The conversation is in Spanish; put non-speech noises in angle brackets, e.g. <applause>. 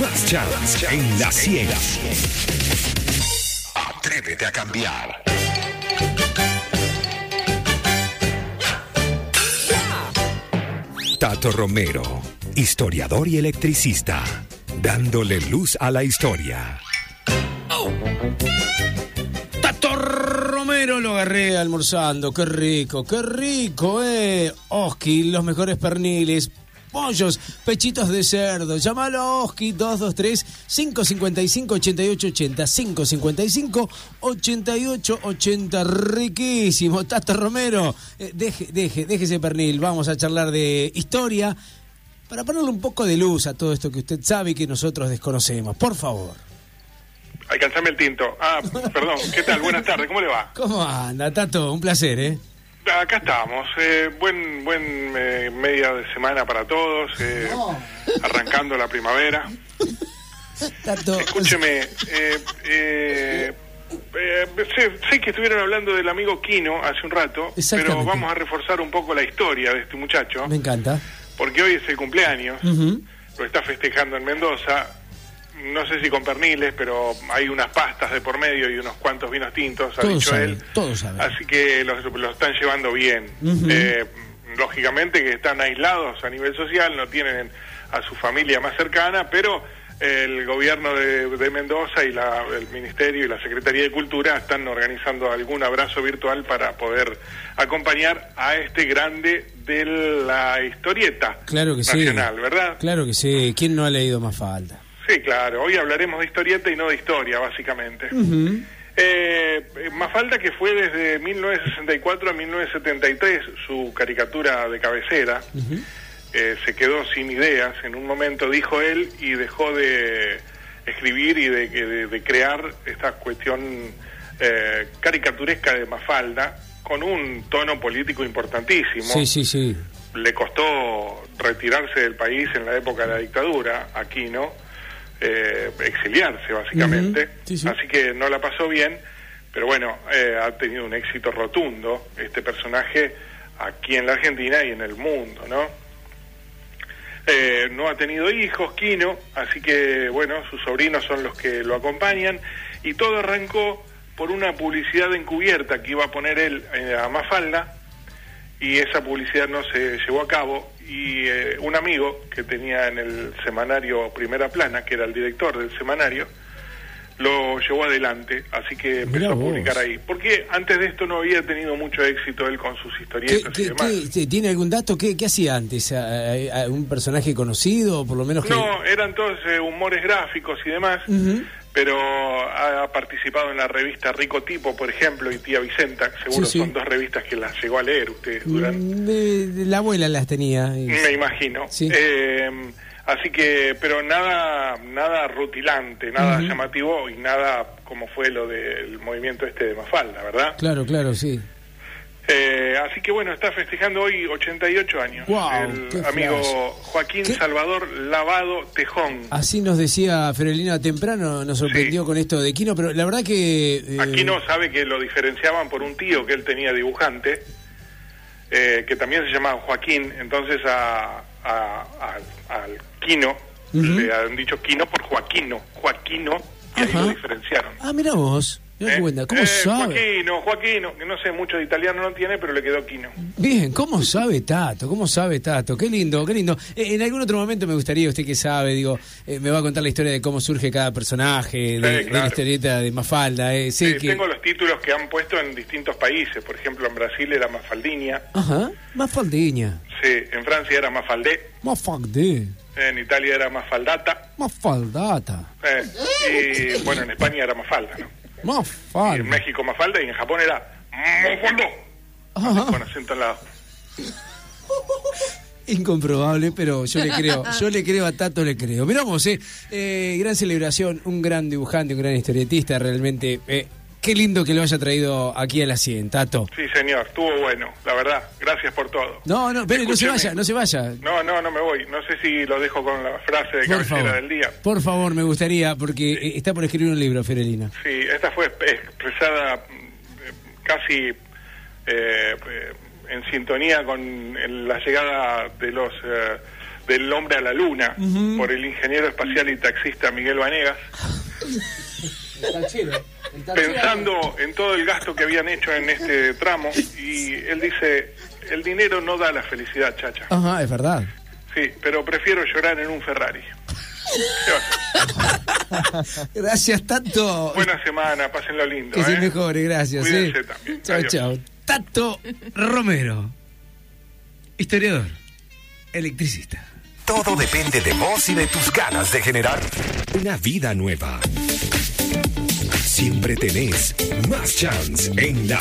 Más chance en la ciega. Atrévete a cambiar. Tato Romero, historiador y electricista, dándole luz a la historia. Tato Romero lo agarré almorzando. Qué rico, qué rico, eh. Oski, los mejores perniles. Pollos, pechitos de cerdo. Llámalo a Oski 223-555-8880. 555-8880. Riquísimo. Tato Romero, eh, deje, deje, deje ese pernil. Vamos a charlar de historia para ponerle un poco de luz a todo esto que usted sabe y que nosotros desconocemos. Por favor. Alcanzame el tinto. Ah, perdón. ¿Qué tal? Buenas tardes. ¿Cómo le va? ¿Cómo anda, Tato? Un placer, ¿eh? Acá estamos. Eh, buen buen eh, media de semana para todos. eh, <laughs> Arrancando la primavera. Tato. Escúcheme. eh, eh, eh, sé, sé que estuvieron hablando del amigo Kino hace un rato, pero vamos a reforzar un poco la historia de este muchacho, Me encanta. porque hoy es el cumpleaños, lo está festejando en Mendoza. No sé si con perniles, pero hay unas pastas de por medio y unos cuantos vinos tintos, ha Todos dicho él. todos saben. Así que los, lo están llevando bien. Eh, lógicamente que están aislados a nivel social, no tienen a su familia más cercana, pero el gobierno de, de Mendoza y la- el Ministerio y la Secretaría de Cultura están organizando algún abrazo virtual para poder acompañar a este grande de la historieta Claro que sí. nacional, ¿verdad? Claro que sí. ¿Quién no ha leído más falta? Sí, claro. Hoy hablaremos de historieta y no de historia, básicamente. Eh, Mafalda, que fue desde 1964 a 1973 su caricatura de cabecera, eh, se quedó sin ideas en un momento, dijo él, y dejó de escribir y de, de- de crear esta cuestión eh, caricaturesca de Mafalda con un tono político importantísimo Sí, sí, sí. le costó retirarse del país en la época de la dictadura, aquí no, Eh, exiliarse básicamente, Ujú, sí, sí. así que no la pasó bien, pero bueno, eh, ha tenido un éxito rotundo este personaje aquí en la Argentina y en el mundo, ¿no? Eh, no ha tenido hijos, Kino, así que bueno, sus sobrinos son los que lo acompañan y todo arrancó por una publicidad encubierta que iba a poner él eh, a Mafalda y esa publicidad no se llevó a cabo y eh, un amigo que tenía en el semanario Primera Plana, que era el director del semanario, lo llevó adelante, así que empezó Mirá a vos. publicar ahí. Porque antes de esto no había tenido mucho éxito él con sus ¿Qué, historietas y qué- demás. qué- ¿Tiene algún dato? ¿Qué, qué hacía antes? ¿A- a- a ¿Un personaje conocido? O por lo menos que... No, eran todos eh, humores gráficos y demás. Pero ha, ha participado en la revista Rico Tipo, por ejemplo, y Tía Vicenta, seguro Sí, sí. son dos revistas que las llegó a leer usted durante... Mm, la abuela las tenía. y- Me imagino. Sí. Eh, así que, pero nada, nada rutilante, nada llamativo y nada como fue lo del movimiento este de Mafalda, ¿verdad? Claro, claro, sí. Eh, así que bueno, está festejando hoy 88 años. El amigo flash. Joaquín ¿Qué? Salvador Lavado Tejón. Así nos decía Ferelina temprano, nos sorprendió Sí. con esto de Quino, pero la verdad que... eh, Aquí no sabe que lo diferenciaban por un tío que él tenía dibujante, eh, que también se llamaba Joaquín, entonces a, a- a- al Quino le han dicho Quino por Joaquino, Joaquino, y ahí Ajá. lo diferenciaron. Ah, mira vos. ¿Eh? buena. ¿Cómo Eh, sabe? Joaquino, Joaquino, que no sé mucho de italiano no tiene, pero le quedó Quino. Bien, ¿cómo sabe Tato? ¿Cómo sabe Tato? Qué lindo, qué lindo. Eh, en algún otro momento me gustaría, usted que sabe, digo, eh, me va a contar la historia de cómo surge cada personaje, de, de claro. la historieta de Mafalda. Eh. Sé que... Tengo los títulos que han puesto en distintos países, por ejemplo en Brasil era Mafaldiña, Ajá, Mafaldiña. sí, en Francia era Mafaldé, Mafaldé. en Italia era Mafaldata, Mafaldata. y bueno, en España era Mafalda, ¿no? Y en Mafalda. México Mafalda y en Japón era Mafaldo, Ajá. con acento al lado. <laughs> Incomprobable, pero yo le creo, yo le creo a Tato, le creo. Miramos, eh, eh, gran celebración, un gran dibujante, un gran historietista, realmente. eh, qué lindo que lo haya traído aquí a la 100, Tato. Sí, señor, estuvo bueno, la verdad. Gracias por todo. No, no, pero no se vaya, no se vaya. No, no, no me voy. No sé si lo dejo con la frase de Por cabecera favor, del día. por favor, me gustaría, porque eh, está por escribir un libro, Fiorelina. Sí, esta fue expresada mm, casi eh, eh, en sintonía con la llegada de los eh, del hombre a la luna por el ingeniero espacial y taxista Miguel Vanegas, <laughs> pensando en todo el gasto que habían hecho en este tramo y él dice, el dinero no da la felicidad, chacha. Ajá, es verdad. Sí, pero prefiero llorar en un Ferrari. <laughs> Gracias, Tato. Buena semana, pásenlo lindo. Que se ¿eh? mejore, gracias. Cuídense ¿eh? también. Chao, chao. Tato Romero, historiador, electricista. Todo depende de vos y de tus ganas de generar una vida nueva. Siempre tenés más chance en la